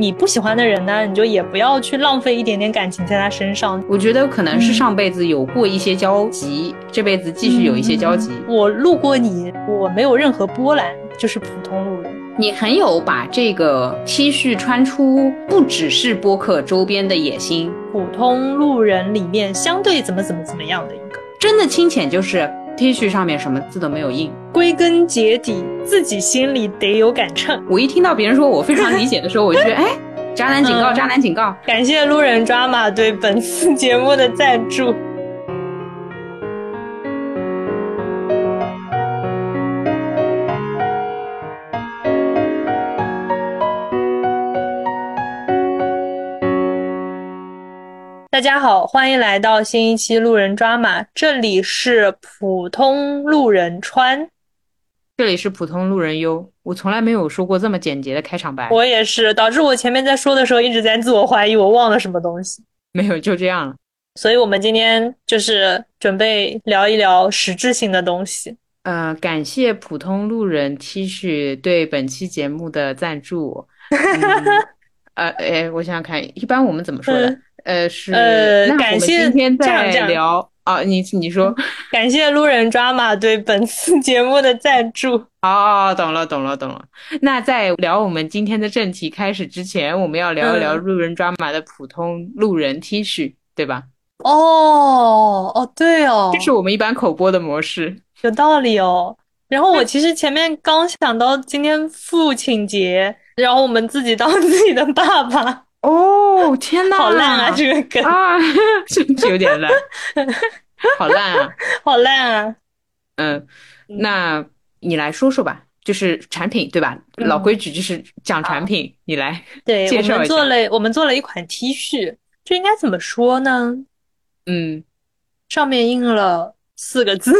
你不喜欢的人呢，你就也不要去浪费一点点感情在他身上。我觉得可能是上辈子有过一些交集，这辈子继续有一些交集。我路过你，我没有任何波澜，就是普通路人。你很有把这个 T 恤穿出不只是播客周边的野心，普通路人里面相对怎么怎么怎么样的一个，真的清浅就是 T 恤上面什么字都没有印。归根结底，自己心里得有杆秤。我一听到别人说我非常理解的时候，我就觉得，哎，渣男警告，渣男警告。感谢路人抓马对本次节目的赞助。大家好，欢迎来到新一期路人抓马，这里是普通路人川，这里是普通路人优。我从来没有说过这么简洁的开场白，我也是，导致我前面在说的时候一直在自我怀疑，我忘了什么东西。没有，就这样了。所以我们今天就是准备聊一聊实质性的东西。呃，感谢普通路人 T 恤对本期节目的赞助。呃，哎，我想想看，一般我们怎么说的？呃，是呃，感谢今天再聊啊，你你说，感谢路人抓马对本次 节目的赞助。哦，懂了懂了懂了。那在聊我们今天的正题开始之前，我们要聊一聊路人抓马的普通路人 T 恤，对吧？哦哦，对哦，这是我们一般口播的模式，有道理哦。然后我其实前面刚想到今天父亲节，然后我们自己当自己的爸爸。哦天呐，好烂啊！这个梗啊，是不是有点烂？好烂啊，好烂啊！嗯，那你来说说吧，就是产品对吧？老规矩就是讲产品，你来对介绍一下。我们做了，我们做了一款 T 恤，这应该怎么说呢？嗯，上面印了四个字。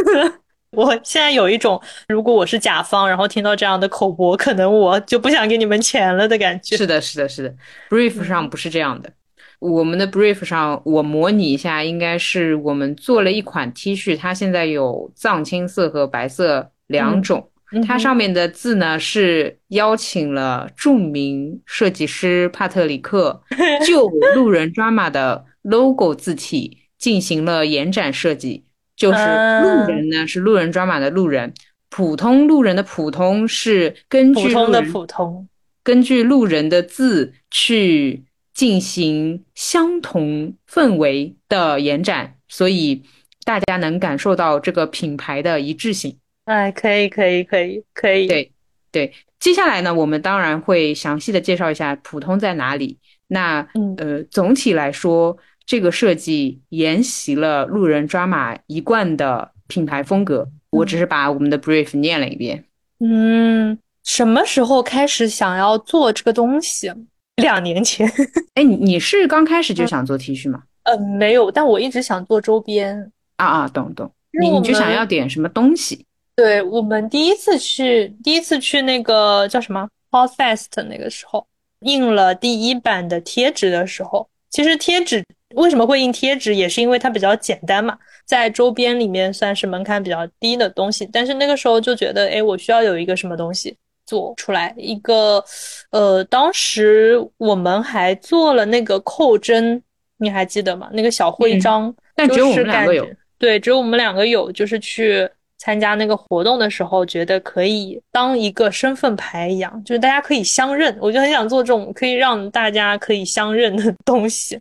我现在有一种，如果我是甲方，然后听到这样的口播，可能我就不想给你们钱了的感觉。是的，是的，是的。Brief 上不是这样的，我们的 Brief 上，我模拟一下，应该是我们做了一款 T 恤，它现在有藏青色和白色两种。它上面的字呢是邀请了著名设计师帕特里克就 路人 drama 的 logo 字体进行了延展设计。就是路人呢，是路人抓马的路人；普通路人的普通是根据普通的普通，根据路人的字去进行相同氛围的延展，所以大家能感受到这个品牌的一致性。哎，可以，可以，可以，可以。对对，接下来呢，我们当然会详细的介绍一下普通在哪里。那呃，总体来说。这个设计沿袭了路人抓马一贯的品牌风格。我只是把我们的 brief 念了一遍。嗯，什么时候开始想要做这个东西？两年前。哎，你你是刚开始就想做 T 恤吗？呃，没有，但我一直想做周边。啊啊，懂懂。你你就想要点什么东西？对我们第一次去，第一次去那个叫什么 Hot Fest 那个时候，印了第一版的贴纸的时候，其实贴纸。为什么会印贴纸，也是因为它比较简单嘛，在周边里面算是门槛比较低的东西。但是那个时候就觉得，哎，我需要有一个什么东西做出来，一个，呃，当时我们还做了那个扣针，你还记得吗？那个小徽章，但只有我们两个有。对，只有我们两个有，就是去参加那个活动的时候，觉得可以当一个身份牌一样，就是大家可以相认。我就很想做这种可以让大家可以相认的东西。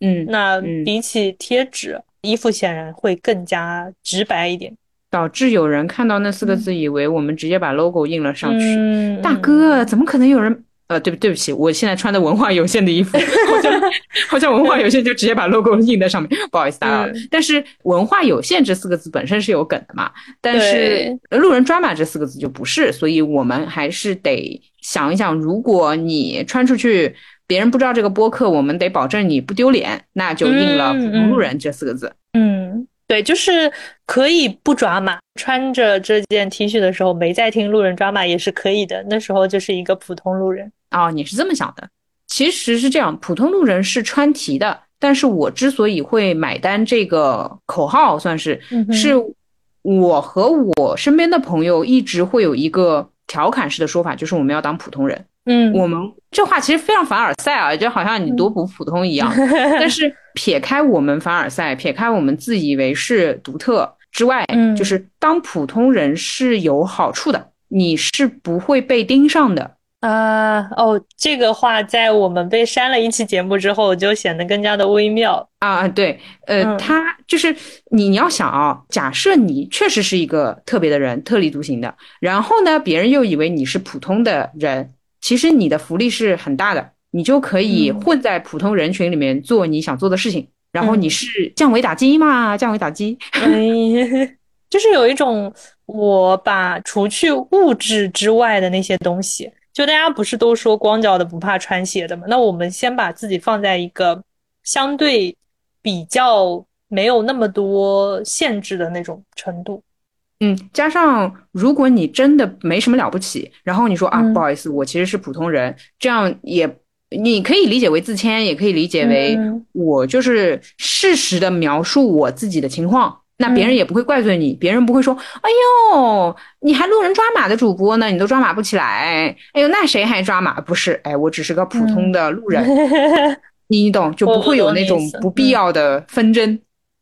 嗯，那比起贴纸，衣服显然会更加直白一点，导致有人看到那四个字，以为我们直接把 logo 印了上去。大哥，怎么可能有人？呃，对不，对不起，我现在穿的文化有限的衣服，好像好像文化有限就直接把 logo 印在上面，不好意思打扰了。但是文化有限这四个字本身是有梗的嘛，但是路人抓马这四个字就不是，所以我们还是得想一想，如果你穿出去。别人不知道这个播客，我们得保证你不丢脸，那就应了“普通路人”这四个字。嗯，对，就是可以不抓马，穿着这件 T 恤的时候没在听路人抓马也是可以的。那时候就是一个普通路人哦，你是这么想的？其实是这样，普通路人是穿题的，但是我之所以会买单这个口号，算是是我和我身边的朋友一直会有一个调侃式的说法，就是我们要当普通人。嗯，我们这话其实非常凡尔赛啊，就好像你多不普通一样。但是撇开我们凡尔赛，撇开我们自以为是独特之外，就是当普通人是有好处的，你是不会被盯上的。啊哦，这个话在我们被删了一期节目之后，就显得更加的微妙啊！对，呃，他就是你，你要想啊，假设你确实是一个特别的人，特立独行的，然后呢，别人又以为你是普通的人，其实你的福利是很大的，你就可以混在普通人群里面做你想做的事情，然后你是降维打击嘛？降维打击，就是有一种我把除去物质之外的那些东西。就大家不是都说光脚的不怕穿鞋的嘛？那我们先把自己放在一个相对比较没有那么多限制的那种程度。嗯，加上如果你真的没什么了不起，然后你说啊，不好意思，我其实是普通人，这样也你可以理解为自谦，也可以理解为我就是事实的描述我自己的情况。那别人也不会怪罪你，别人不会说：“哎呦，你还路人抓马的主播呢，你都抓马不起来。”哎呦，那谁还抓马？不是，哎，我只是个普通的路人，你懂，就不会有那种不必要的纷争。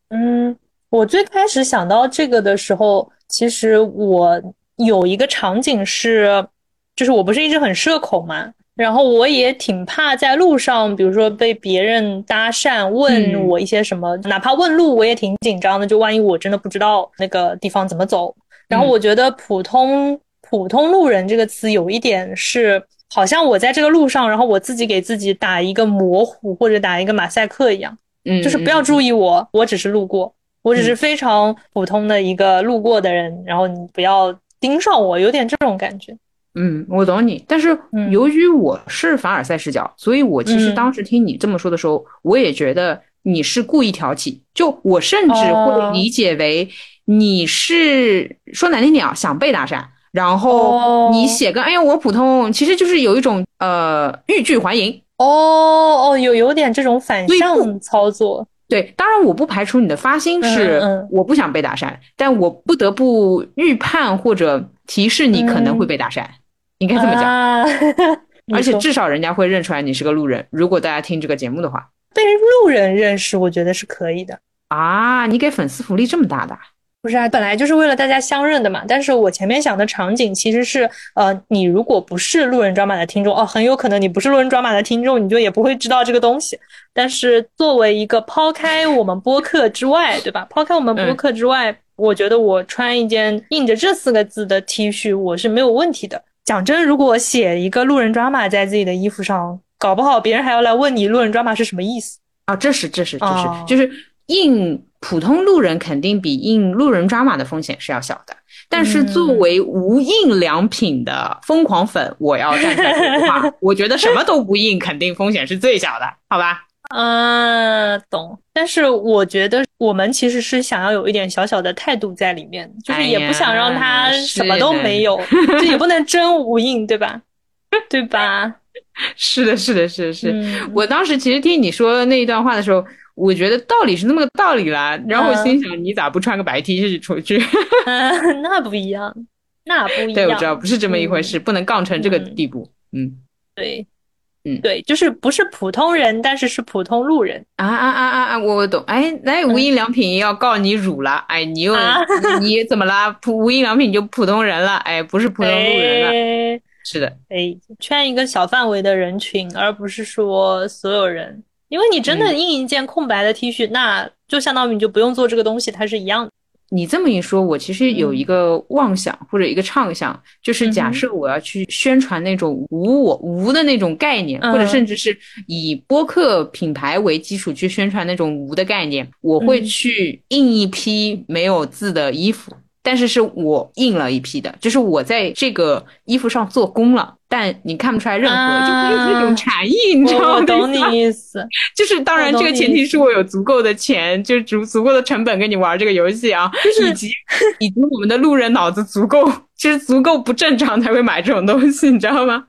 嗯，我最开始想到这个的时候，其实我有一个场景是，就是我不是一直很社恐嘛。然后我也挺怕在路上，比如说被别人搭讪问我一些什么，哪怕问路我也挺紧张的。就万一我真的不知道那个地方怎么走。然后我觉得“普通普通路人”这个词有一点是，好像我在这个路上，然后我自己给自己打一个模糊或者打一个马赛克一样，嗯，就是不要注意我，我只是路过，我只是非常普通的一个路过的人，然后你不要盯上我，有点这种感觉。嗯，我懂你，但是由于我是凡尔赛视角，所以我其实当时听你这么说的时候，我也觉得你是故意挑起。就我甚至会理解为你是说难听点啊，想被搭讪，然后你写个哎呀我普通，其实就是有一种呃欲拒还迎。哦哦，有有点这种反向操作。对，当然我不排除你的发心是我不想被打讪，但我不得不预判或者提示你可能会被打讪。应该这么讲，而且至少人家会认出来你是个路人。如果大家听这个节目的话，被路人认识，我觉得是可以的啊！你给粉丝福利这么大的？不是啊，本来就是为了大家相认的嘛。但是我前面想的场景其实是，呃，你如果不是路人抓马的听众，哦，很有可能你不是路人抓马的听众，你就也不会知道这个东西。但是作为一个抛开我们播客之外，对吧？抛开我们播客之外，我觉得我穿一件印着这四个字的 T 恤，我是没有问题的。讲真，如果写一个路人抓马在自己的衣服上，搞不好别人还要来问你路人抓马是什么意思啊！这是这是这是，就是印普通路人肯定比印路人抓马的风险是要小的。但是作为无印良品的疯狂粉，我要站出来说话，我觉得什么都不印，肯定风险是最小的，好吧？嗯，懂。但是我觉得我们其实是想要有一点小小的态度在里面，就是也不想让他什么都没有，这也不能真无印，对吧？对吧？是的，是的，是的，是。我当时其实听你说那一段话的时候，我觉得道理是那么个道理啦。然后我心想，你咋不穿个白 T 恤出去？那不一样，那不一样。对，我知道不是这么一回事，不能杠成这个地步。嗯，对。嗯，对，就是不是普通人，但是是普通路人啊啊啊啊啊！我懂，哎，那无印良品要告你辱了，哎，你又你怎么啦？普无印良品就普通人了，哎，不是普通路人了，是的，哎，圈一个小范围的人群，而不是说所有人，因为你真的印一件空白的 T 恤，那就相当于你就不用做这个东西，它是一样的。你这么一说，我其实有一个妄想或者一个畅想，就是假设我要去宣传那种无我无的那种概念，或者甚至是以播客品牌为基础去宣传那种无的概念，我会去印一批没有字的衣服。但是是我印了一批的，就是我在这个衣服上做工了，但你看不出来任何，就没有那种禅意，你知道吗？我懂你意思，就是当然这个前提是我有足够的钱，就足足够的成本跟你玩这个游戏啊，以及 以及我们的路人脑子足够，就是足够不正常才会买这种东西，你知道吗？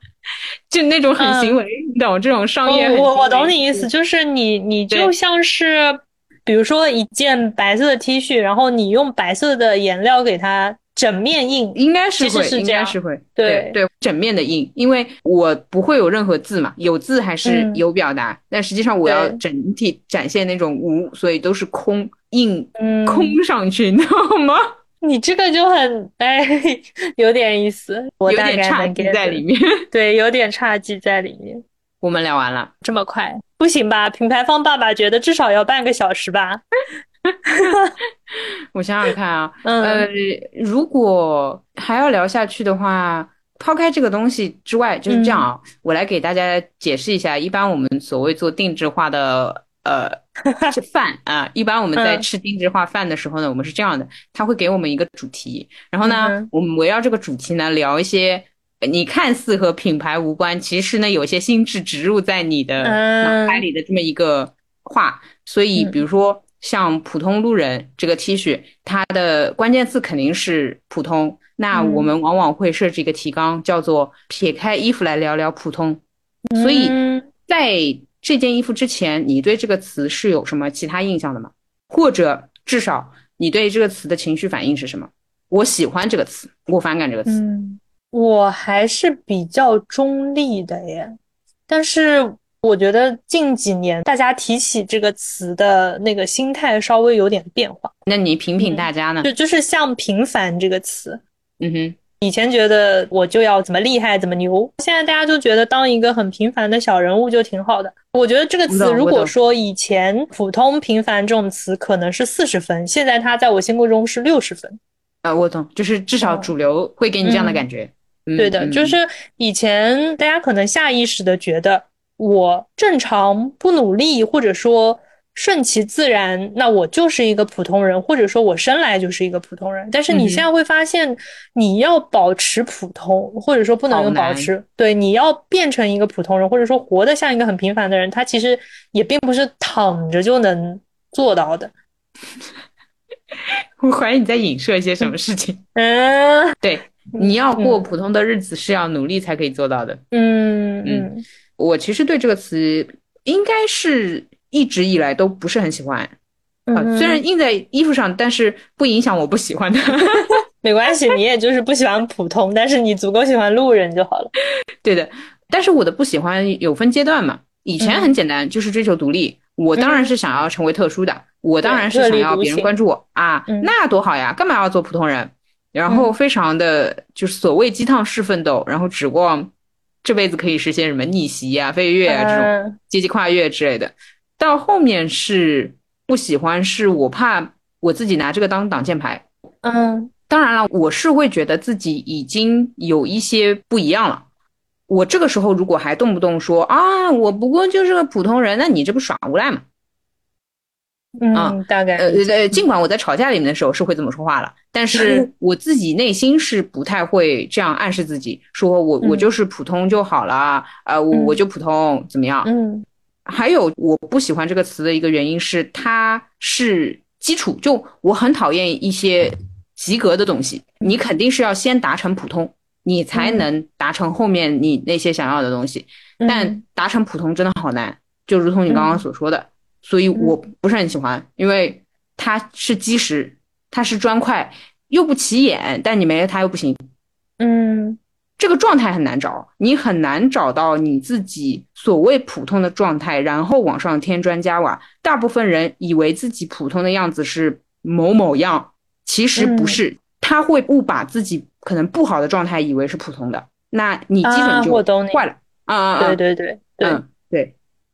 就那种很行为，你懂这种商业？我我懂你意思，就是你你就像是。比如说一件白色的 T 恤，然后你用白色的颜料给它整面印，应该是会，是应该是会，对对，整面的印，因为我不会有任何字嘛，有字还是嗯有表达，但实际上我要整体展现那种无，所以都是空印嗯，空上去，你知道吗？你这个就很哎，有点意思，我有大概能点差距 get 在里面。对，有点差距在里面。我们聊完了，这么快不行吧？品牌方爸爸觉得至少要半个小时吧？我想想看啊，嗯呃，如果还要聊下去的话，抛开这个东西之外，就是这样啊，我来给大家解释一下，一般我们所谓做定制化的呃吃 饭啊，一般我们在嗯吃定制化饭的时候呢，我们是这样的，他会给我们一个主题，然后呢，嗯我们围绕这个主题呢聊一些。呃你看似和品牌无关，其实呢有些心智植入在你的脑海里的这么一个话，所以嗯比如说像普通路人这个 T 恤，它的关键字肯定是普通。那嗯我们往往会设置一个提纲，叫做撇开衣服来聊聊普通。所以嗯在这件衣服之前，你对这个词是有什么其他印象的吗？或者至少你对这个词的情绪反应是什么？我喜欢这个词，我反感这个词。嗯，我还是比较中立的耶，但是我觉得近几年大家提起这个词的那个心态稍微有点变化，那你品品嗯大家呢？就就是像平凡这个词，嗯哼，以前觉得我就要怎么厉害怎么牛，现在大家就觉得当一个很平凡的小人物就挺好的。我觉得这个我词如果懂说以前普通平凡这种词可能是四十分，现在它在我心目中是六十分。啊，我懂，就是至少哦主流会给你这样的感觉。嗯对的，嗯就是以前大家可能下意识的觉得我正常不努力，或者说顺其自然，那我就是一个普通人，或者说我生来就是一个普通人。但是你现在会发现，你要保持普通，或者说不能保持，对，你要变成一个普通人，或者说活得像一个很平凡的人，他其实也并不是躺着就能做到的。我怀疑你在影射一些什么事情。嗯对，你要过嗯普通的日子是要努力才可以做到的。嗯嗯我其实对这个词应该是一直以来都不是很喜欢啊、嗯，虽然印在衣服上，但是不影响我不喜欢的。没关系，你也就是不喜欢普通，但是你足够喜欢路人就好了。对的，但是我的不喜欢有分阶段嘛。以前很简单，就是追求独立。我当然是想要成为特殊的，我当然是想要别人关注我啊，嗯那多好呀！干嘛要做普通人？然后非常的就是所谓鸡汤式奋斗，然后指望这辈子可以实现什么逆袭啊、飞跃啊这种嗯阶级跨越之类的。到后面是不喜欢，是我怕我自己拿这个当挡箭牌。嗯当然了，我是会觉得自己已经有一些不一样了。我这个时候如果还动不动说啊，我不过就是个普通人，那你这不耍无赖吗？嗯，大概呃呃，尽管我在吵架里面的时候是会这么说话了，但是我自己内心是不太会这样暗示自己，说我我嗯。就是普通就好了，呃，我嗯。我就普通怎么样？嗯。还有我不喜欢这个词的一个原因是，它是基础，就我很讨厌一些及格的东西，你肯定是要先达成普通，你才嗯。能达成后面你那些想要的东西。嗯。但达成普通真的好难，就如同你刚刚所说的，所以我不是很喜欢，因为它是基石，它是砖块，又不起眼，但你没了它又不行。嗯这个状态很难找，你很难找到你自己所谓普通的状态，然后往上添砖加瓦。大部分人以为自己普通的样子是某某样，其实不是，他会误把自己可能不好的状态以为是普通的，那你基啊本就坏了啊啊！啊对对对对嗯，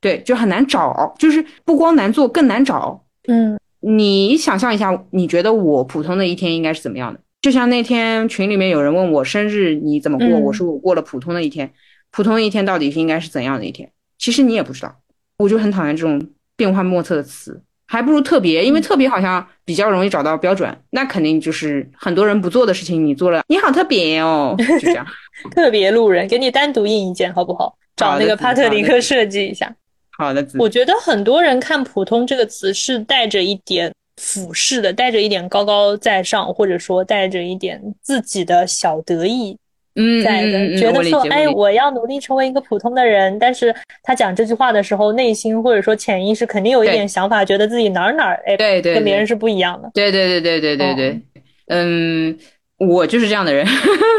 对对，就很难找，就是不光难做，更难找。嗯你想象一下，你觉得我普通的一天应该是怎么样的？就像那天群里面有人问我生日你怎么过，嗯我说我过了普通的一天。普通的一天到底是应该是怎样的一天？其实你也不知道，我就很讨厌这种变幻莫测的词，还不如特别，因为特别好像比较容易找到标准。那肯定就是很多人不做的事情，你做了，你好特别哦，就这样。特别路人，给你单独印一件好不好？找那个帕特里克设计一下。好的，我觉得很多人看“普通”这个词是带着一点俯视的，带着一点高高在上，或者说带着一点自己的小得意嗯，在的，嗯嗯嗯觉得说，哎，我要努力成为一个普通的人。但是他讲这句话的时候，内心或者说潜意识肯定有一点想法，觉得自己哪儿哪儿哎对对对跟别人是不一样的。对对对对对对对，哦嗯，我就是这样的人，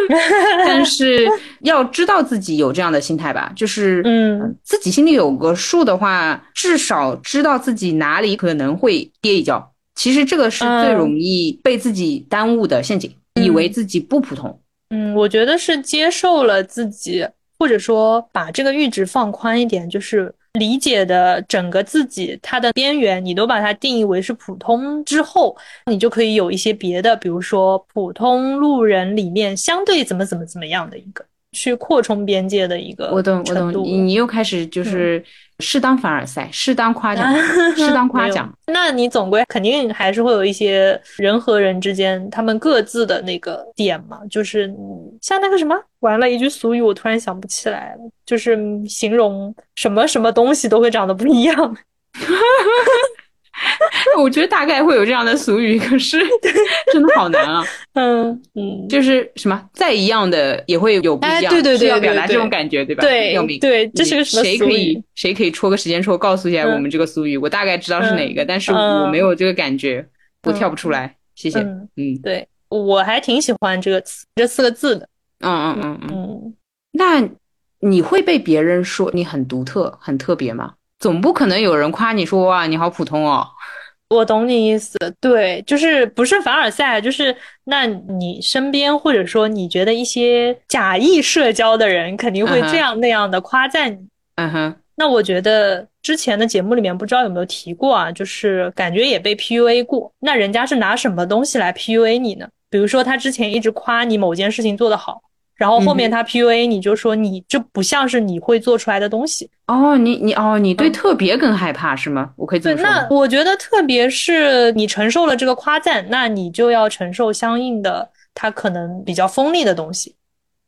但是要知道自己有这样的心态吧，就是嗯，自己心里有个数的话，至少知道自己哪里可能会跌一跤。其实这个是最容易被自己耽误的陷阱，以为自己不普通。嗯，我觉得是接受了自己，或者说把这个阈值放宽一点，就是理解的整个自己它的边缘，你都把它定义为是普通之后，你就可以有一些别的，比如说普通路人里面相对怎么怎么怎么样的一个。去扩充边界的一个，我懂，我懂。你你又开始就是适当凡尔赛，适当夸奖，适当 夸奖。那你总归肯定还是会有一些人和人之间他们各自的那个点嘛，就是像那个什么，完了一句俗语，我突然想不起来了，就是形容什么什么东西都会长得不一样。我觉得大概会有这样的俗语，可是真的好难啊。嗯嗯，就是什么再一样的也会有不一样，对对对，要表达这种感觉，对吧？对，对，这是个 谁可以谁可以戳个时间戳告诉一下我们这个俗语？我大概知道是哪个，但是我没有这个感觉，我跳不出来。谢谢。嗯，对，我还挺喜欢这个词这四个字的。嗯嗯嗯嗯。那你会被别人说你很独特、很特别吗？总不可能有人夸你说哇你好普通哦，我懂你意思，对，就是不是凡尔赛，就是那你身边或者说你觉得一些假意社交的人肯定会这样那样的夸赞你，嗯哼，那我觉得之前的节目里面不知道有没有提过啊，就是感觉也被 PUA 过，那人家是拿什么东西来 PUA 你呢？比如说他之前一直夸你某件事情做得好。然后后面他 PUA 你就说你这不像是你会做出来的东西哦，你你哦，你对特别更害怕是吗？我可以这么说。那我觉得特别是你承受了这个夸赞，那你就要承受相应的他可能比较锋利的东西。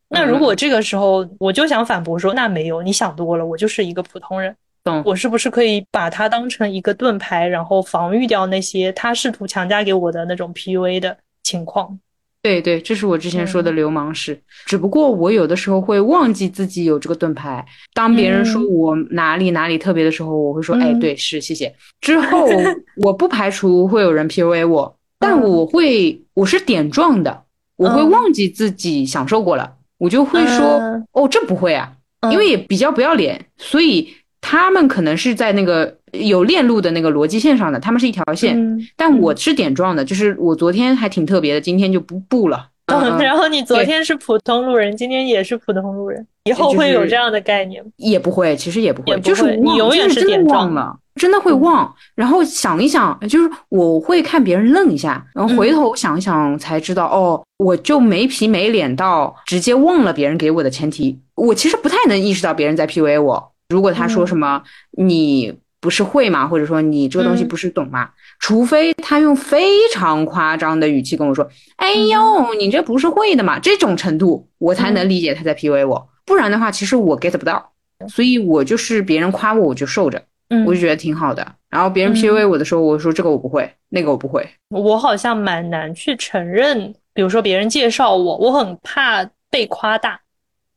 那如果这个时候我就想反驳说，那没有，你想多了，我就是一个普通人。懂？我是不是可以把它当成一个盾牌，然后防御掉那些他试图强加给我的那种 PUA 的情况？对对，这是我之前说的流氓式。只不过我有的时候会忘记自己有这个盾牌。当别人说我哪里哪里特别的时候，我会说：“哎，对，是谢谢。”之后 我不排除会有人 PUA 我，但我会我是点状的，我会忘记自己享受过了，我就会说：“哦，这不会啊，因为也比较不要脸，所以他们可能是在那个。”有链路的那个逻辑线上的，他们是一条线，但我是点状的，就是我昨天还挺特别的，今天就不不了。嗯然后你昨天是普通路人，今天也是普通路人，以后会有这样的概念吗？也不会，其实也不会，就是你永远是点状的，真的会忘。然后想一想，就是我会看别人愣一下，然后回头想一想才知道，哦，我就没皮没脸到直接忘了别人给我的前提。我其实不太能意识到别人在 PUA 我。如果他说什么你。不是会吗？或者说你这个东西不是懂吗？除非他用非常夸张的语气跟我说：“哎呦，你这不是会的嘛？”这种程度我才能理解他在 PUA 我。不然的话，其实我 get 不到。所以我就是别人夸我，我就受着，我就觉得挺好的。然后别人 PUA 我的时候，我说这个我不会，那个我不会。我好像蛮难去承认，比如说别人介绍我，我很怕被夸大。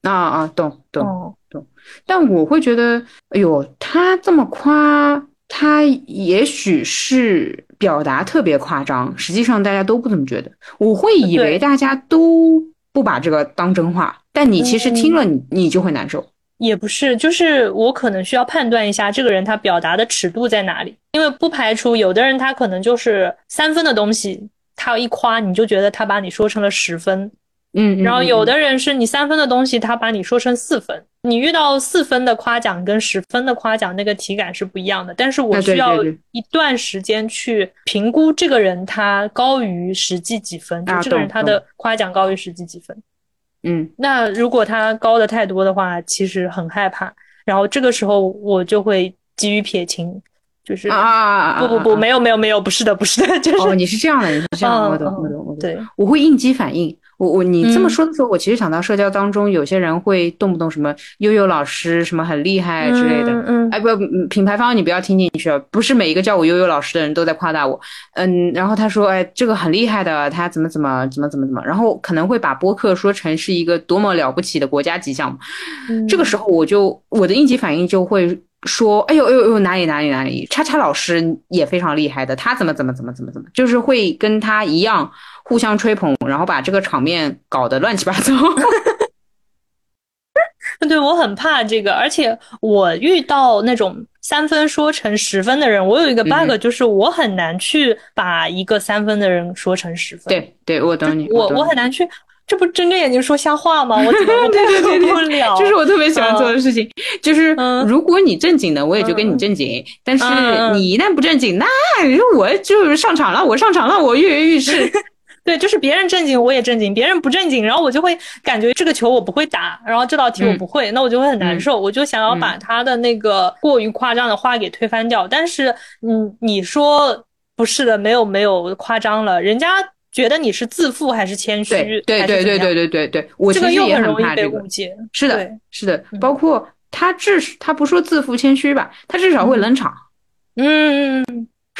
啊啊，懂懂。但我会觉得，哎呦，他这么夸，他也许是表达特别夸张，实际上大家都不怎么觉得。我会以为大家都不把这个当真话，但你其实听了，你你就会难受。也不是，就是我可能需要判断一下这个人他表达的尺度在哪里，因为不排除有的人他可能就是三分的东西，他一夸你就觉得他把你说成了十分。嗯，然后有的人是你三分的东西，他把你说成四分。你遇到四分的夸奖跟十分的夸奖，那个体感是不一样的。但是我需要一段时间去评估这个人他高于实际几分，就这个人他的夸奖高于实际几分。嗯，那如果他高的太多的话，其实很害怕。然后这个时候我就会急于撇清，就是啊不不不，没有没有没有，不是的不是的，就是哦你是这样的，人是这样，我懂我懂我懂，对，我会应激反应。我我你这么说的时候，我其实想到社交当中有些人会动不动什么悠悠老师什么很厉害之类的，嗯，哎不，品牌方你不要听进去，不是每一个叫我悠悠老师的人都在夸大我，嗯，然后他说哎这个很厉害的，他怎么怎么怎么怎么怎么，然后可能会把播客说成是一个多么了不起的国家级项目，这个时候我就我的应急反应就会说，哎呦哎呦哎呦，哪里哪里哪里，叉叉老师也非常厉害的，他怎么怎么怎么怎么怎么，就是会跟他一样互相吹捧，然后把这个场面搞得乱七八糟。对我很怕这个，而且我遇到那种三分说成十分的人，我有一个 bug，就是我很难去把一个三分的人说成十分。对对，我懂你，我我很难去。这不睁着眼睛说瞎话吗？我怎么配合不了？这是我特别喜欢做的事情。就是如果你正经的，我也就跟你正经；但是你一旦不正经，那我就上场了。我上场了，我跃跃欲试。对，就是别人正经，我也正经；别人不正经，然后我就会感觉这个球我不会打，然后这道题我不会，那我就会很难受。我就想要把他的那个过于夸张的话给推翻掉。但是，嗯，你说不是的，没有没有夸张了，人家。觉得你是自负还是谦虚？对对对对对对对对，我这个又很容易被误解。是的，是的，包括他至他不说自负谦虚吧，他至少会冷场。嗯。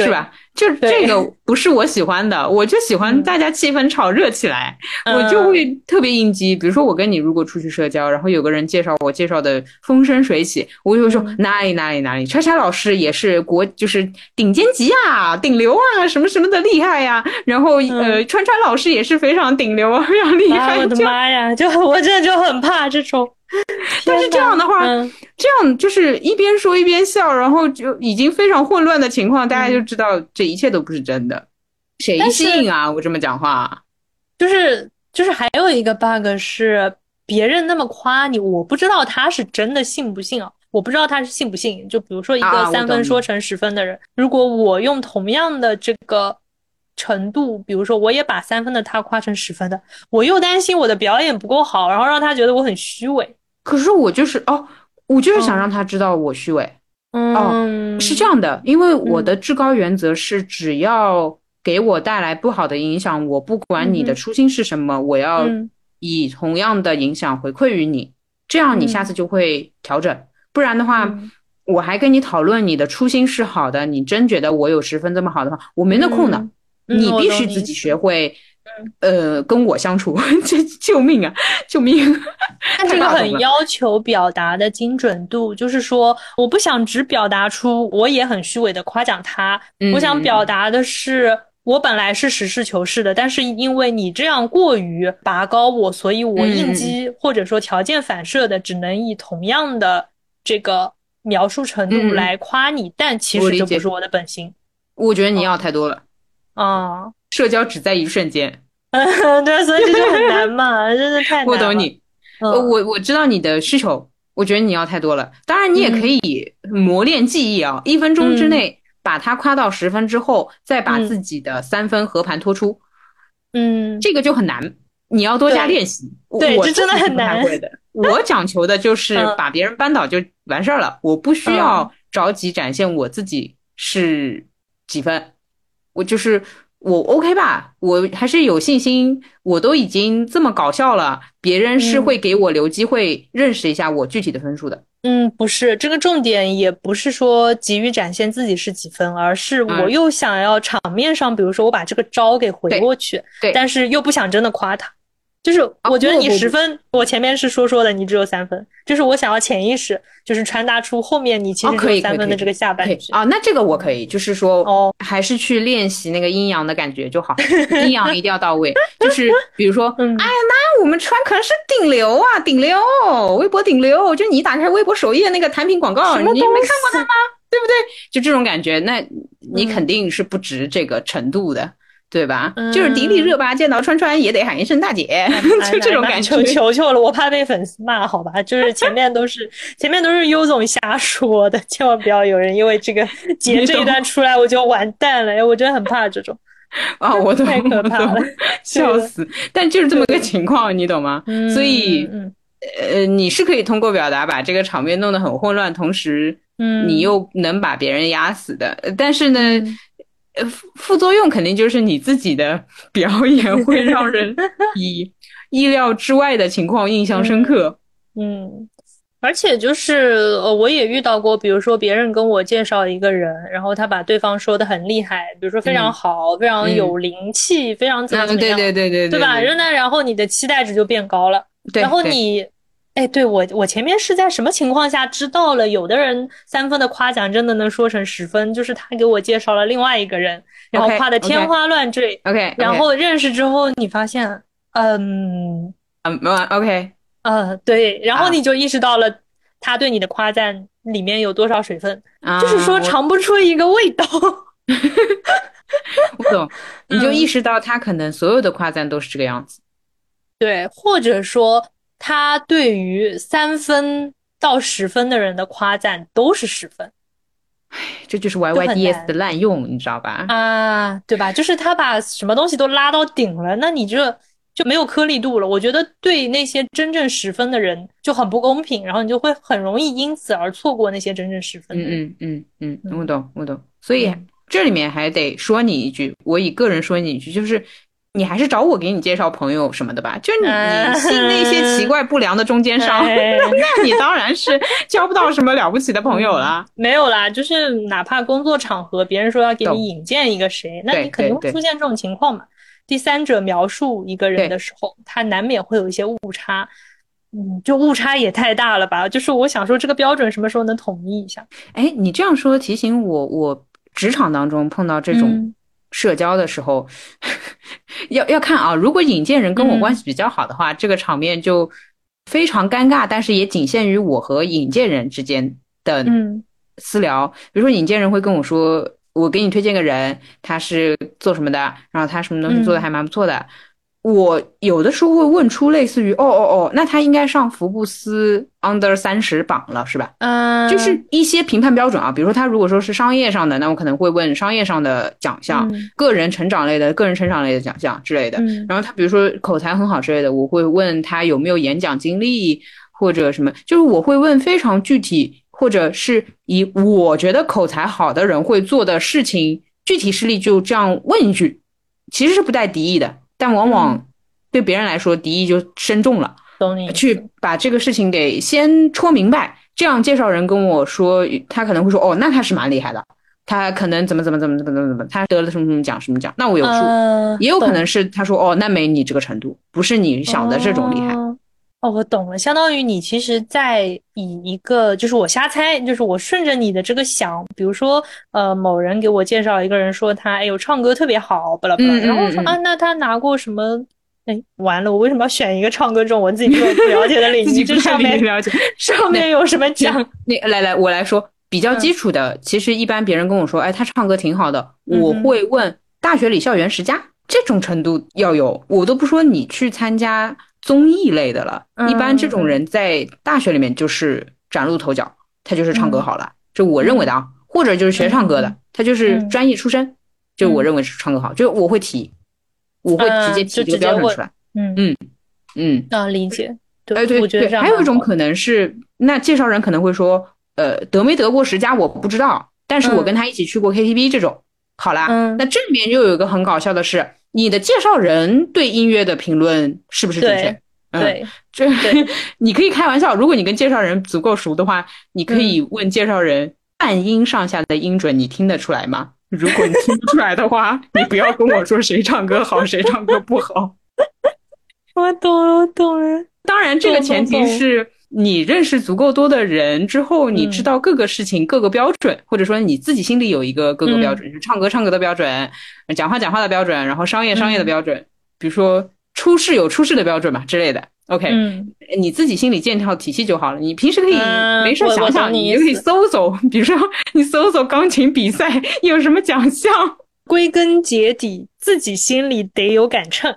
是吧？就这个不是我喜欢的，我就喜欢大家气氛炒热起来，我就会特别应激。比如说我跟你如果出去社交，然后有个人介绍我，介绍的风生水起，我就会说哪里哪里哪里，叉叉老师也是国就是顶尖级啊，顶流啊，什么什么的厉害呀。然后呃，川川老师也是非常顶流，非常厉害。我的妈呀！就 我真的就很怕这种。但是这样的话，这样就是一边说一边笑，然后就已经非常混乱的情况，大家就知道这一切都不是真的。谁信啊？我这么讲话，就是就是还有一个 bug 是别人那么夸你，我不知道他是真的信不信啊？我不知道他是信不信。就比如说一个三分说成十分的人，如果我用同样的这个程度，比如说我也把三分的他夸成十分的，我又担心我的表演不够好，然后让他觉得我很虚伪。可是我就是哦，我就是想让他知道我虚伪。哦，是这样的，因为我的至高原则是，只要给我带来不好的影响，我不管你的初心是什么，我要以同样的影响回馈于你，这样你下次就会调整。不然的话，我还跟你讨论你的初心是好的，你真觉得我有十分这么好的话，我没那空的。你必须自己学会。呃，跟我相处，这救命啊，救命！但这个很要求表达的精准度，就是说，我不想只表达出我也很虚伪的夸奖他，我想表达的是，我本来是实事求是的，但是因为你这样过于拔高我，所以我应激或者说条件反射的，只能以同样的这个描述程度来夸你，但其实这不是我的本心。我觉得你要太多了啊。社交只在一瞬间，嗯 对，所以这就很难嘛，真的太难。我懂你，我我知道你的需求，我觉得你要太多了。当然，你也可以磨练记忆啊，一分钟之内把它夸到十分之后，再把自己的三分和盘托出。嗯，这个就很难，你要多加练习。对，这真的很难。我讲求的就是 把别人扳倒就完事儿了，我不需要着急展现我自己是几分，我就是。我 OK 吧，我还是有信心。我都已经这么搞笑了，别人是会给我留机会认识一下我具体的分数的。嗯，不是，这个重点也不是说急于展现自己是几分，而是我又想要场面上，比如说我把这个招给回过去，对，但是又不想真的夸他。就是我觉得你十分，我前面是说说的，你只有三分。就是我想要潜意识，就是传达出后面你其实只有三分的这个下半句啊。那这个我可以，就是说哦，还是去练习那个阴阳的感觉就好，阴阳一定要到位。就是比如说，哎呀，那我们穿可能是顶流啊，顶流，微博顶流。就你打开微博首页那个产品广告，你没看过它吗？对不对？就这种感觉，那你肯定是不值这个程度的。对吧？就是迪丽热巴见到川川也得喊一声大姐，就这种感觉。求求了，我怕被粉丝骂，好吧？就是前面都是前面都是优总瞎说的，千万不要有人因为这个 截这一段出来我就完蛋了。哎，我真的很怕这种 啊，我都太可怕了，笑死！但就是这么个情况，你懂吗？所以，呃，你是可以通过表达把这个场面弄得很混乱，同时，嗯，你又能把别人压死的。但是呢？副副作用肯定就是你自己的 表演 会让人以意料之外的情况印象深刻。嗯，而且就是呃，我也遇到过，比如说别人跟我介绍一个人，然后他把对方说的很厉害，比如说非常好，非常有灵气，非常怎么怎么样，对对对对对吧？那然后你的期待值就变高了，然后你。哎，对我我前面是在什么情况下知道了？有的人三分的夸奖真的能说成十分，就是他给我介绍了另外一个人，然后夸的天花乱坠。OK，然后认识之后，你发现，嗯嗯，OK，嗯，对，然后你就意识到了他对你的夸赞里面有多少水分，就是说尝不出一个味道。我懂，你就意识到他可能所有的夸赞都是这个样子。对，或者说。他对于三分到十分的人的夸赞都是十分，唉，这就是 Y Y D S 的滥用，你知道吧？啊，对吧？就是他把什么东西都拉到顶了，那你这就没有颗粒度了。我觉得对那些真正十分的人就很不公平，然后你就会很容易因此而错过那些真正十分的。嗯嗯嗯嗯，我懂我懂。所以这里面还得说你一句，我以个人说你一句，就是。你还是找我给你介绍朋友什么的吧，就你你信那些奇怪不良的中间商，那你当然是交不到什么了不起的朋友啦。没有啦，就是哪怕工作场合，别人说要给你引荐一个谁，那你肯定会出现这种情况嘛。第三者描述一个人的时候，他难免会有一些误差，嗯，就误差也太大了吧？就是我想说，这个标准什么时候能统一一下？哎，你这样说提醒我，我职场当中碰到这种。社交的时候，要要看啊。如果引荐人跟我关系比较好的话，这个场面就非常尴尬。但是也仅限于我和引荐人之间的私聊。比如说，引荐人会跟我说：“我给你推荐个人，他是做什么的，然后他什么东西做的还蛮不错的。”我有的时候会问出类似于哦哦哦，那他应该上福布斯 under 三十榜了是吧？嗯，就是一些评判标准啊，比如说他如果说是商业上的，那我可能会问商业上的奖项，个人成长类的个人成长类的奖项之类的。然后他比如说口才很好之类的，我会问他有没有演讲经历或者什么，就是我会问非常具体，或者是以我觉得口才好的人会做的事情具体事例就这样问一句，其实是不带敌意的。但往往对别人来说，敌意就深重了。懂你。去把这个事情给先戳明白，这样介绍人跟我说，他可能会说：“哦，那他是蛮厉害的，他可能怎么怎么怎么怎么怎么怎么，他得了什么什么奖什么奖。”那我有数。也有可能是他说：“哦，那没你这个程度，不是你想的这种厉害。”哦，我懂了，相当于你其实在以一个，就是我瞎猜，就是我顺着你的这个想，比如说，呃，某人给我介绍一个人，说他哎呦唱歌特别好，巴拉巴拉，然后我说啊，那他拿过什么？哎，完了，我为什么要选一个唱歌这种我自己不了解的 领域？这上面了解，上 面有什么奖？那来来，我来说比较基础的，其实一般别人跟我说，哎，他唱歌挺好的，我会问大学里校园十佳这种程度要有，我都不说你去参加。综艺类的了，一般这种人在大学里面就是崭露头角，他就是唱歌好了，就我认为的啊，或者就是学唱歌的，他就是专业出身，就我认为是唱歌好，就我会提，我会直接提这个标准出来，嗯。嗯嗯，啊，理解，哎对对，还有一种可能是，那介绍人可能会说，呃，得没得过十佳我不知道，但是我跟他一起去过 KTV 这种，好啦，那这里面又有一个很搞笑的是。你的介绍人对音乐的评论是不是准确？对，这 你可以开玩笑。如果你跟介绍人足够熟的话，你可以问介绍人半音上下的音准，你听得出来吗？如果你听不出来的话，你不要跟我说谁唱歌好，谁唱歌不好。我懂了，我懂了。当然，这个前提是。你认识足够多的人之后，你知道各个事情各个标准，或者说你自己心里有一个各个标准，就唱歌唱歌的标准，讲话讲话的标准，然后商业商业的标准，比如说出事有出事的标准嘛之类的。OK，你自己心里建套体系就好了。你平时可以没事想想，你就可以搜搜，比如说你搜搜钢琴比赛有什么奖项。归根结底，自己心里得有杆秤。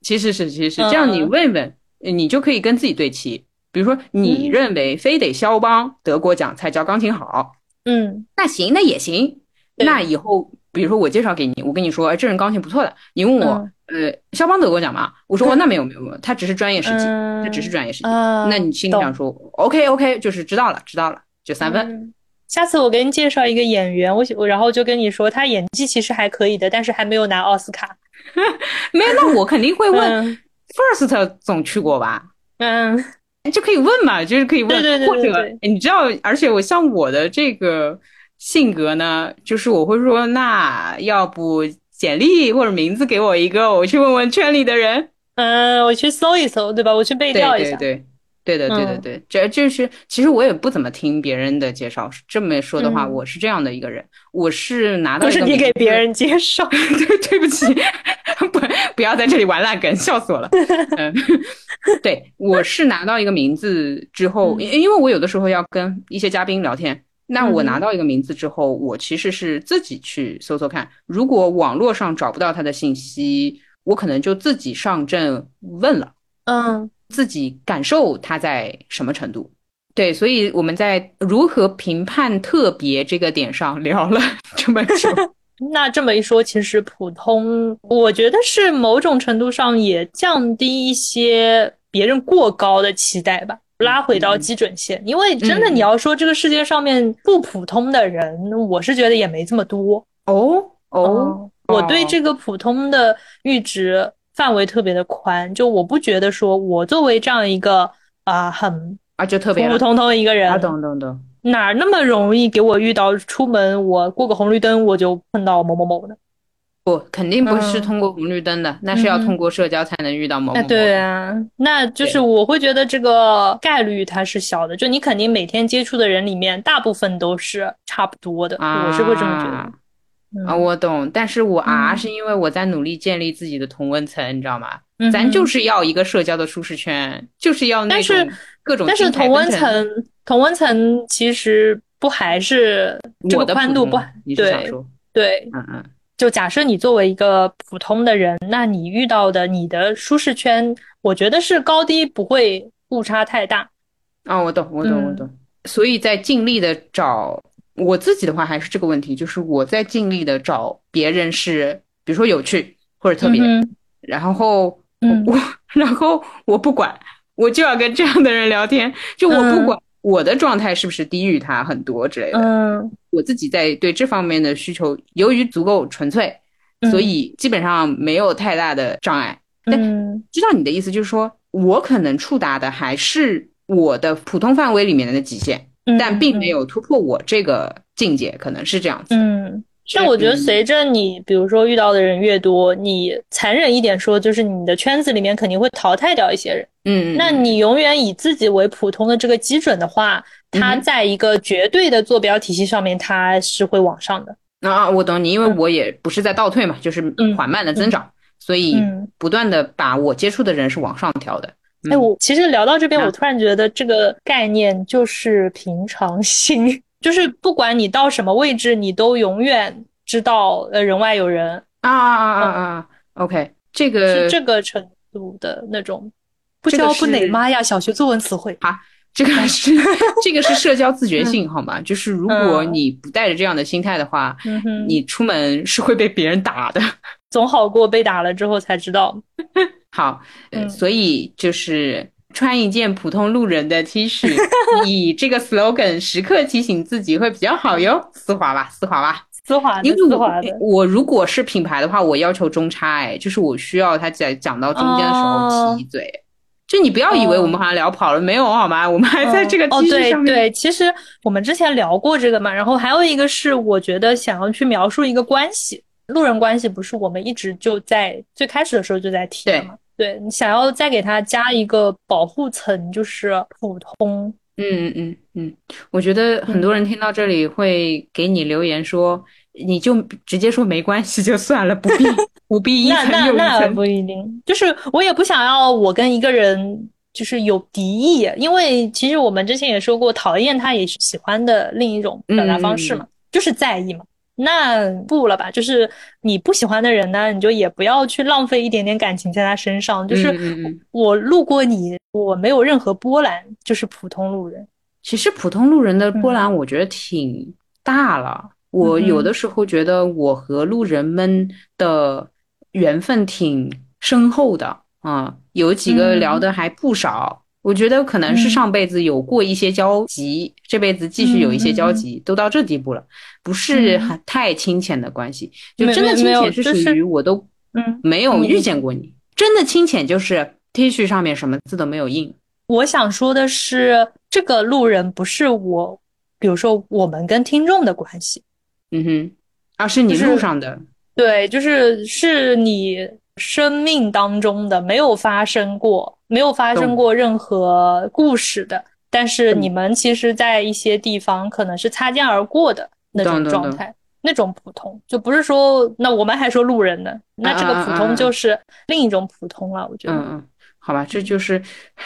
其实是，其实是这样。你问问，你就可以跟自己对齐。比如说，你认为非得肖邦得过奖才叫钢琴好，嗯，那行，那也行。那以后，比如说我介绍给你，我跟你说，哎，这人钢琴不错的。你问我，呃，肖邦得过奖吗？我说，那没有没有没有，他只是专业事迹，他只是专业事迹。那你心里想说，OK OK，就是知道了知道了，就三分。下次我给你介绍一个演员，我我然后就跟你说，他演技其实还可以的，但是还没有拿奥斯卡。没有，那我肯定会问，First 总去过吧？嗯。就可以问嘛，就是可以问，或者你知道，而且我像我的这个性格呢，就是我会说，那要不简历或者名字给我一个，我去问问圈里的人，嗯，我去搜一搜，对吧？我去背调一下，对对对的，对的，对，这就是，其实我也不怎么听别人的介绍。这么说的话，我是这样的一个人，我是拿到都是你给别人介绍，对，对不起，不，不要在这里玩烂梗，笑死我了。嗯，对，我是拿到一个名字之后，因因为我有的时候要跟一些嘉宾聊天，那我拿到一个名字之后，我其实是自己去搜搜看，如果网络上找不到他的信息，我可能就自己上阵问了。嗯。自己感受它在什么程度，对，所以我们在如何评判特别这个点上聊了 这么久。那这么一说，其实普通，我觉得是某种程度上也降低一些别人过高的期待吧，拉回到基准线。因为真的，你要说这个世界上面不普通的人，我是觉得也没这么多。哦哦，我对这个普通的阈值。范围特别的宽，就我不觉得说，我作为这样一个啊很啊就特别普普通通一个人，懂懂懂，哪那么容易给我遇到出门我过个红绿灯我就碰到某某某的？不，肯定不是通过红绿灯的，那是要通过社交才能遇到某某某。对啊，那就是我会觉得这个概率它是小的，就你肯定每天接触的人里面，大部分都是差不多的，我是会这么觉得。啊，我懂，但是我啊，是因为我在努力建立自己的同温层，你知道吗？咱就是要一个社交的舒适圈，就是要那种各种。但是同温层，同温层其实不还是这个宽度不？对对，嗯嗯。就假设你作为一个普通的人，那你遇到的你的舒适圈，我觉得是高低不会误差太大。啊，我懂，我懂，我懂。所以在尽力的找。我自己的话还是这个问题，就是我在尽力的找别人是，比如说有趣或者特别，然后我，然后我不管，我就要跟这样的人聊天，就我不管我的状态是不是低于他很多之类的，嗯，我自己在对这方面的需求由于足够纯粹，所以基本上没有太大的障碍。但，知道你的意思，就是说我可能触达的还是我的普通范围里面的极限。但并没有突破我这个境界，可能是这样子。嗯，但我觉得随着你，比如说遇到的人越多，你残忍一点说，就是你的圈子里面肯定会淘汰掉一些人。嗯，那你永远以自己为普通的这个基准的话，它在一个绝对的坐标体系上面，它是会往上的。啊，我懂你，因为我也不是在倒退嘛，就是缓慢的增长，所以不断的把我接触的人是往上调的。哎，我其实聊到这边，我突然觉得这个概念就是平常心，就是不管你到什么位置，你都永远知道呃人外有人。啊啊啊啊啊！OK，这个是这个程度的那种不教不馁，妈呀，小学作文词汇啊，这个是这个是社交自觉性好吗？就是如果你不带着这样的心态的话，你出门是会被别人打的，总好过被打了之后才知道。好，呃，所以就是穿一件普通路人的 T 恤，以这个 slogan 时刻提醒自己会比较好哟。丝滑吧，丝滑吧，丝滑。因为我我如果是品牌的话，我要求中差，哎，就是我需要他在讲到中间的时候提一嘴。就你不要以为我们好像聊跑了，没有好吗？我们还在这个 T 恤上面。对对，其实我们之前聊过这个嘛。然后还有一个是，我觉得想要去描述一个关系。路人关系不是我们一直就在最开始的时候就在提的吗？对你想要再给他加一个保护层，就是普通。嗯嗯嗯嗯，我觉得很多人听到这里会给你留言说，你就直接说没关系就算了，不必 不必一层又一层。那那不一定，就是我也不想要我跟一个人就是有敌意，因为其实我们之前也说过，讨厌他也是喜欢的另一种表达方式嘛，就是在意嘛。那不了吧，就是你不喜欢的人呢，你就也不要去浪费一点点感情在他身上。就是我路过你，我没有任何波澜，就是普通路人。其实普通路人的波澜，我觉得挺大了。我有的时候觉得我和路人们的缘分挺深厚的啊，有几个聊的还不少。我觉得可能是上辈子有过一些交集，这辈子继续有一些交集，都到这地步了，不是很太亲浅的关系。就真的亲浅是属于我都嗯没有遇见过你，真的亲浅就是 T 恤上面什么字都没有印。我想说的是，这个路人不是我，比如说我们跟听众的关系，嗯哼，而是你路上的，对，就是是你生命当中的没有发生过。没有发生过任何故事的。但是你们其实，在一些地方可能是擦肩而过的那种状态，那种普通，就不是说那我们还说路人呢，那这个普通就是另一种普通了。我觉得。好吧，这就是，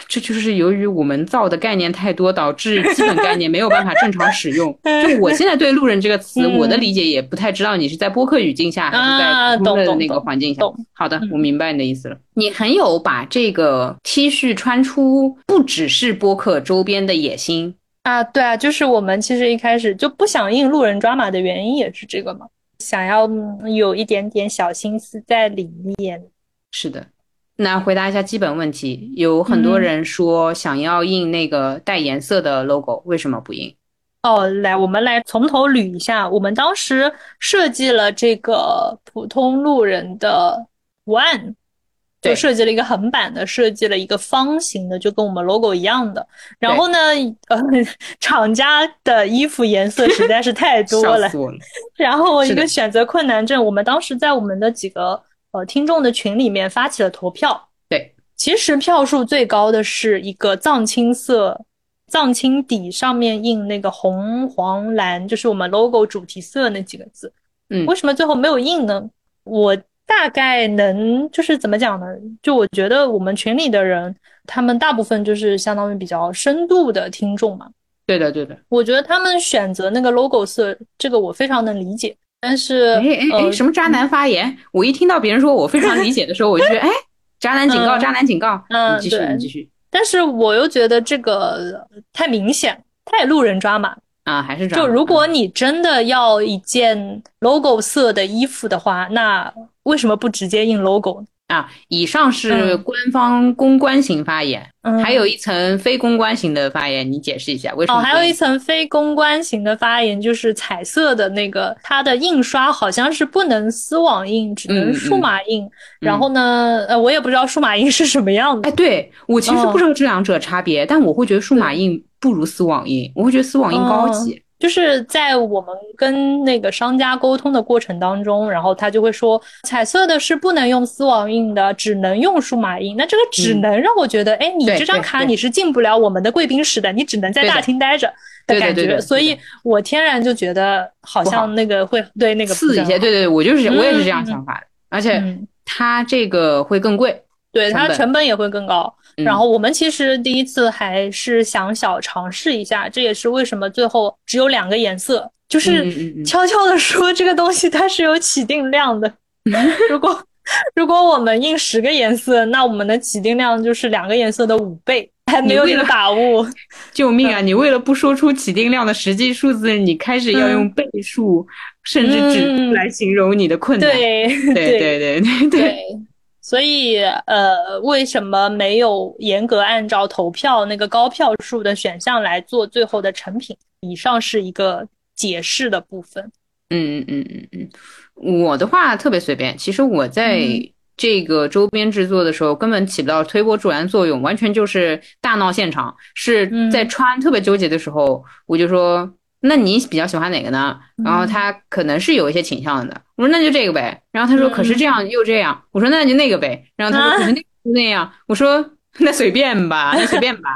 这就是由于我们造的概念太多，导致基本概念没有办法正常使用。就我现在对“路人”这个词，我的理解也不太知道，你是在播客语境下还是在普通的那个环境下？好的，我明白你的意思了。你很有把这个 T 恤穿出不只是播客周边的野心啊！对啊，就是我们其实一开始就不想印路人抓马的原因也是这个嘛，想要有一点点小心思在里面。是的。那回答一下基本问题，有很多人说想要印那个带颜色的 logo，为什么不印？哦，来，我们来从头捋一下。我们当时设计了这个普通路人的图案，就设计了一个横版的，设计了一个方形的，就跟我们 logo 一样的。然后呢，呃，厂家的衣服颜色实在是太多了 然后一个选择困难症。我们当时在我们的几个。呃，听众的群里面发起了投票。对，其实票数最高的是一个藏青色，藏青底上面印那个红、黄、蓝，就是我们 logo 主题色那几个字。嗯，为什么最后没有印呢？我大概能就是怎么讲呢？就我觉得我们群里的人，他们大部分就是相当于比较深度的听众嘛。对的，对的。我觉得他们选择那个 logo 色，这个我非常能理解。但是，哎哎哎，什么渣男发言？我一听到别人说我非常理解的时候，我就觉得，哎，渣男警告，渣男警告。嗯，继续，你继续。但是我又觉得这个太明显，太路人抓马啊，还是就如果你真的要一件 logo 色的衣服的话，那为什么不直接印 logo？啊，以上是官方公关型发言，还有一层非公关型的发言，你解释一下为什么？哦，还有一层非公关型的发言，就是彩色的那个，它的印刷好像是不能丝网印，只能数码印。然后呢，呃，我也不知道数码印是什么样的。哎，对我其实不知道这两者差别，但我会觉得数码印不如丝网印，我会觉得丝网印高级。就是在我们跟那个商家沟通的过程当中，然后他就会说，彩色的是不能用丝网印的，只能用数码印。那这个只能让我觉得，哎，你这张卡你是进不了我们的贵宾室的，你只能在大厅待着的感觉。所以我天然就觉得好像那个会对那个刺一些。对对，我就是我也是这样想法的，而且它这个会更贵，对它成本也会更高。然后我们其实第一次还是想小尝试一下，这也是为什么最后只有两个颜色，就是悄悄的说这个东西它是有起定量的。如果如果我们印十个颜色，那我们的起定量就是两个颜色的五倍，还没有这个把握。救命啊！你为了不说出起定量的实际数字，你开始要用倍数甚至指来形容你的困难。对对对对对对。所以，呃，为什么没有严格按照投票那个高票数的选项来做最后的成品？以上是一个解释的部分。嗯嗯嗯嗯嗯，我的话特别随便。其实我在这个周边制作的时候，根本起不到推波助澜作用，完全就是大闹现场。是在穿特别纠结的时候，我就说。那你比较喜欢哪个呢？然后他可能是有一些倾向的。我说那就这个呗。然后他说可是这样又这样。我说那就那个呗。然后他说可是那那样。我说 那随便吧，那随便吧。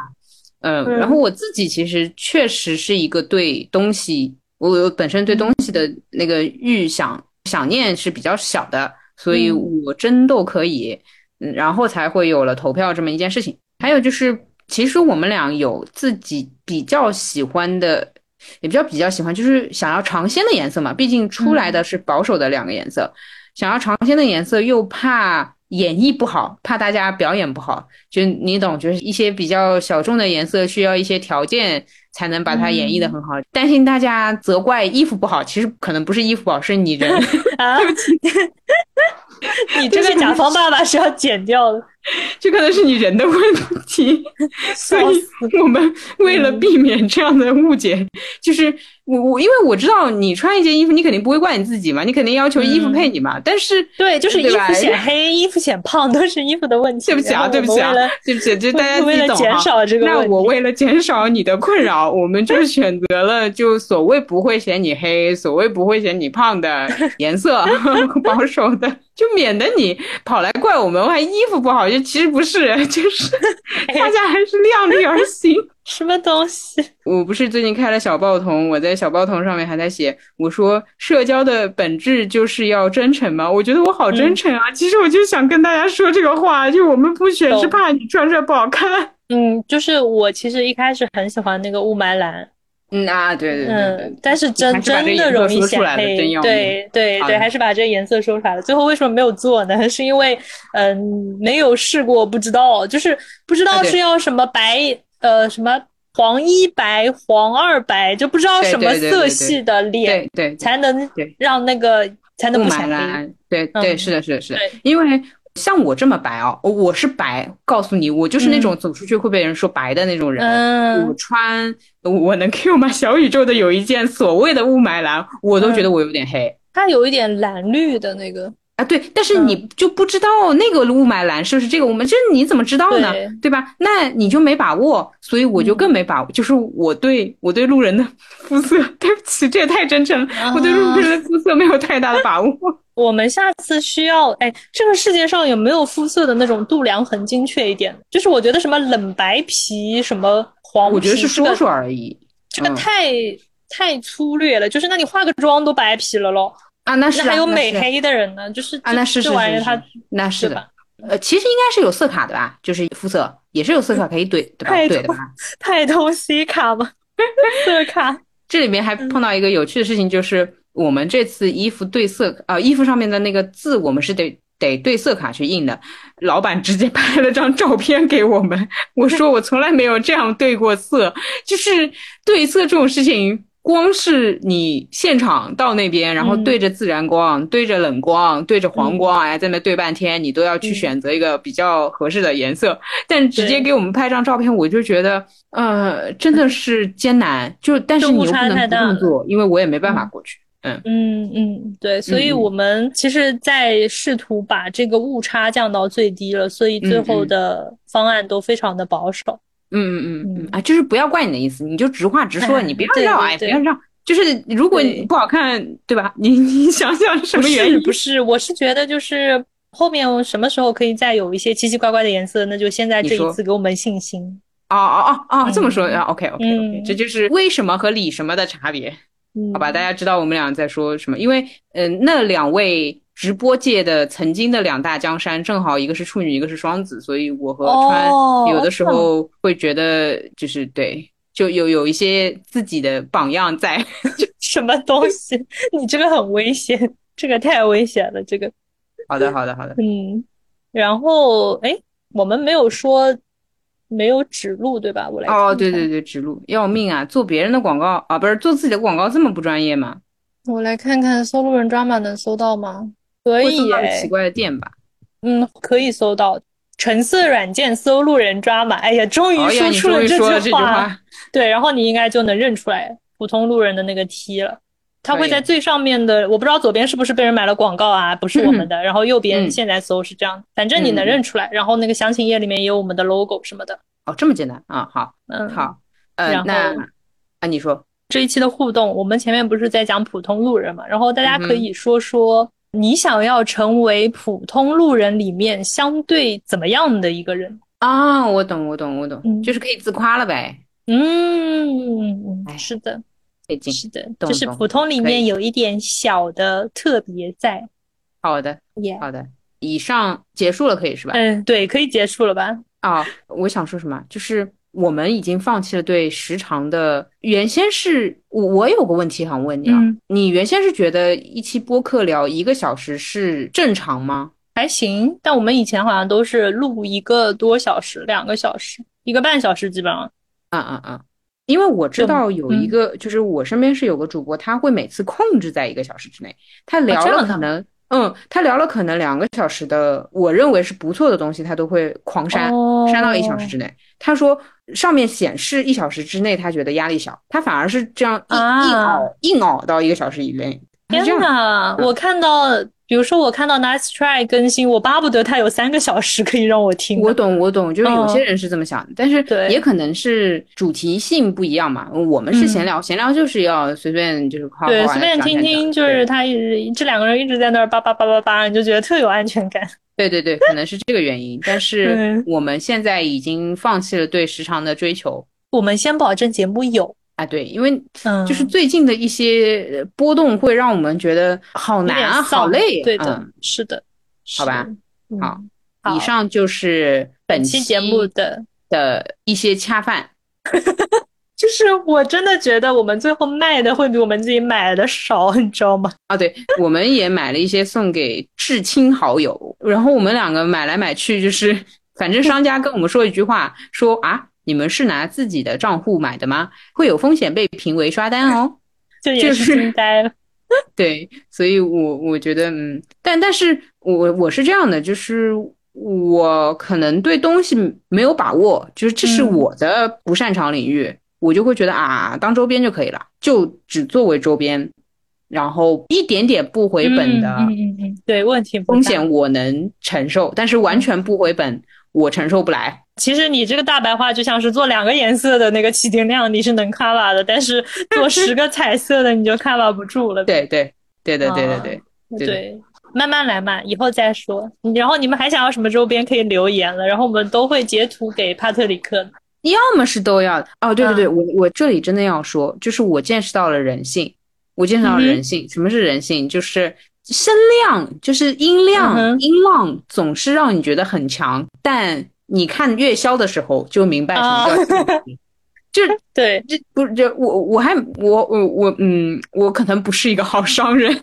嗯，然后我自己其实确实是一个对东西，我本身对东西的那个欲想想念是比较小的，所以我真都可以。嗯，然后才会有了投票这么一件事情。还有就是，其实我们俩有自己比较喜欢的。也比较比较喜欢，就是想要尝鲜的颜色嘛，毕竟出来的是保守的两个颜色，想要尝鲜的颜色又怕演绎不好，怕大家表演不好，就你懂，就是一些比较小众的颜色需要一些条件才能把它演绎的很好，担心大家责怪衣服不好，其实可能不是衣服不好，是你人，对不起。你这个甲方爸爸是要剪掉的，这可能是你人的问题。所以，我们为了避免这样的误解，就是我我因为我知道你穿一件衣服，你肯定不会怪你自己嘛，你肯定要求衣服配你嘛。但是对，就是衣服显 黑，衣服显胖，都是衣服的问题。对不起啊，对不起啊，对不起，就大家为了减少这个，那我为了减少你的困扰，我们就选择了就所谓不会嫌你黑，所谓不会嫌你胖的颜色，保守的，就免得你跑来怪我们，还衣服不好，就其实不是，就是大家还是量力而行。什么东西？我不是最近开了小报童，我在小报童上面还在写，我说社交的本质就是要真诚嘛。我觉得我好真诚啊。其实我就想跟大家说这个话，就我们不选是怕你穿着不好看。嗯，就是我其实一开始很喜欢那个雾霾蓝。嗯啊，对对对。嗯，但是真真的容易显黑。对对对，还是把这个颜色说出来了。最后为什么没有做呢？是因为嗯没有试过，不知道，就是不知道是要什么白。呃，什么黄一白、黄二白，就不知道什么色系的脸，对才能让那个才能不显黑。对对，是的，是的，是的。因为像我这么白哦，我是白，告诉你，我就是那种走出去会被人说白的那种人。嗯，我穿我能 Q 吗？小宇宙的有一件所谓的雾霾蓝，我都觉得我有点黑。它有一点蓝绿的那个。啊，对，但是你就不知道那个雾霾蓝是不是这个我们，这你怎么知道呢？对吧？那你就没把握，所以我就更没把握。就是我对我对路人的肤色，对不起，这也太真诚了。我对路人的肤色没有太大的把握。我们下次需要，哎，这个世界上有没有肤色的那种度量很精确一点？就是我觉得什么冷白皮，什么黄，我觉得是说说而已。这个太太粗略了。就是那你化个妆都白皮了喽。啊，那是还有美黑的人呢，就是啊，那是是玩意儿，它那是的，呃，其实应该是有色卡的吧，就是肤色也是有色卡可以怼，对吧？对的吧？太通西卡吧？色卡 这里面还碰到一个有趣的事情，就是我们这次衣服对色啊，衣服上面的那个字，我们是得得对色卡去印的。老板直接拍了张照片给我们，我说我从来没有这样对过色，就是对色这种事情。光是你现场到那边，然后对着自然光、对着冷光、对着黄光，哎，在那对半天，你都要去选择一个比较合适的颜色。但直接给我们拍张照片，我就觉得，呃，真的是艰难。就但是你又不能不动作，因为我也没办法过去。嗯嗯嗯，对，所以我们其实，在试图把这个误差降到最低了，所以最后的方案都非常的保守。嗯嗯嗯嗯啊，就是不要怪你的意思，你就直话直说，你不要绕，哎，不要绕。就是如果你不好看，对吧？你你想想什么原因？不是，我是觉得就是后面什么时候可以再有一些奇奇怪怪的颜色，那就现在这一次给我们信心。哦哦哦哦，这么说啊？OK OK OK，这就是为什么和李什么的差别，好吧？大家知道我们俩在说什么？因为嗯，那两位。直播界的曾经的两大江山，正好一个是处女，一个是双子，所以我和川有的时候会觉得，就是对，就有有一些自己的榜样在。什么东西？你这个很危险，这个太危险了。这个。好的，好的，好的。嗯，然后哎，我们没有说没有指路，对吧？我来。哦，对对对，指路要命啊！做别人的广告啊，不是做自己的广告，这么不专业吗？我来看看搜路人 drama 能搜到吗？可以奇怪的店吧？嗯，可以搜到橙色软件搜路人抓马。哎呀，终于说出了这句话。对，然后你应该就能认出来普通路人的那个 T 了。它会在最上面的，我不知道左边是不是被人买了广告啊？不是我们的。然后右边现在搜是这样，反正你能认出来。然后那个详情页里面也有我们的 logo 什么的。哦，这么简单啊？好，嗯，好，呃，那啊，你说这一期的互动，我们前面不是在讲普通路人嘛？然后大家可以说说。你想要成为普通路人里面相对怎么样的一个人啊？我懂，我懂，我懂，就是可以自夸了呗。嗯，是的，是的，就是普通里面有一点小的特别在。好的，好的，以上结束了，可以是吧？嗯，对，可以结束了吧？啊，我想说什么，就是。我们已经放弃了对时长的。原先是我，我有个问题想问你啊，你原先是觉得一期播客聊一个小时是正常吗？还行，但我们以前好像都是录一个多小时、两个小时、一个半小时，基本上。啊啊啊，因为我知道有一个，就是我身边是有个主播，他会每次控制在一个小时之内，他聊了可能嗯，他聊了可能两个小时的，我认为是不错的东西，他都会狂删，删到一小时之内。他说上面显示一小时之内，他觉得压力小，他反而是这样硬硬熬硬熬到一个小时以内。天呐，我看到。比如说，我看到 Nice Try 更新，我巴不得它有三个小时可以让我听。我懂，我懂，就是有些人是这么想的，但是也可能是主题性不一样嘛。我们是闲聊，闲聊就是要随便就是夸对随便听听，就是他一直这两个人一直在那儿叭叭叭叭叭，你就觉得特有安全感。对对对，可能是这个原因。但是我们现在已经放弃了对时长的追求，我们先保证节目有。啊，对，因为就是最近的一些波动会让我们觉得好难、好累。对的，是的，好吧，好，以上就是本期节目的的一些恰饭。就是我真的觉得我们最后卖的会比我们自己买的少，你知道吗？啊，对，我们也买了一些送给至亲好友，然后我们两个买来买去，就是反正商家跟我们说一句话，说啊。你们是拿自己的账户买的吗？会有风险被评为刷单哦，就也是惊呆了。对，所以我我觉得，嗯，但但是我我是这样的，就是我可能对东西没有把握，就是这是我的不擅长领域，我就会觉得啊，当周边就可以了，就只作为周边，然后一点点不回本的，嗯嗯嗯，对，问题风险我能承受，但是完全不回本，我承受不来。其实你这个大白话就像是做两个颜色的那个起订量你是能 cover 的但是做十个彩色的你就 cover 不住了。对对对对对对对对慢慢来嘛以后再说。然后你们还想要什么周边可以留言了然后我们都会截图给帕特里克要么是都要哦对对对我我这里真的要说就是我见识到了人性我见识到了人性。什么是人性？就是声量就是音量音浪总是让你觉得很强但。你看月销的时候就明白什么叫，就对，这不是就我我还我我我嗯，我可能不是一个好商人，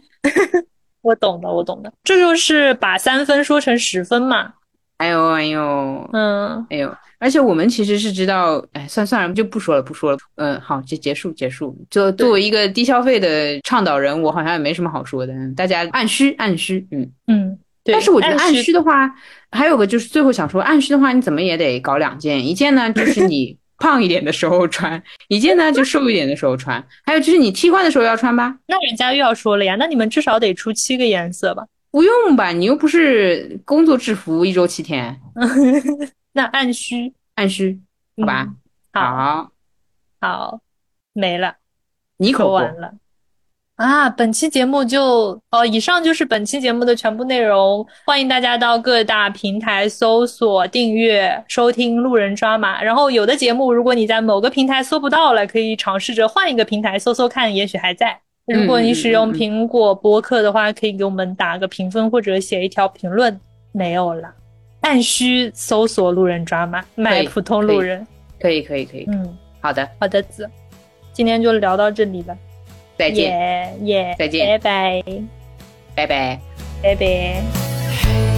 我懂的，我懂的，这就是把三分说成十分嘛。哎呦哎呦，嗯，哎呦，而且我们其实是知道，哎，算算了，就不说了，不说了，嗯，好，就结束结束。就作为一个低消费的倡导人，我好像也没什么好说的，大家按需按需，嗯。嗯。但是我觉得按需的话，还有个就是最后想说，按需的话，你怎么也得搞两件，一件呢就是你 胖一点的时候穿，一件呢就瘦一点的时候穿，还有就是你替换的时候要穿吧。那人家又要说了呀，那你们至少得出七个颜色吧？不用吧，你又不是工作制服，一周七天。那按需，按需，好吧？好，好，没了，你可完了。啊，本期节目就哦，以上就是本期节目的全部内容。欢迎大家到各大平台搜索、订阅、收听《路人抓马》。然后有的节目，如果你在某个平台搜不到了，可以尝试着换一个平台搜搜看，也许还在。如果你使用苹果播客的话，可以给我们打个评分或者写一条评论。没有了，按需搜索“路人抓马”，买普通路人。可以，可以，可以。嗯，好的，好的，子，今天就聊到这里了。再见，耶，再见，拜拜，拜拜，拜拜。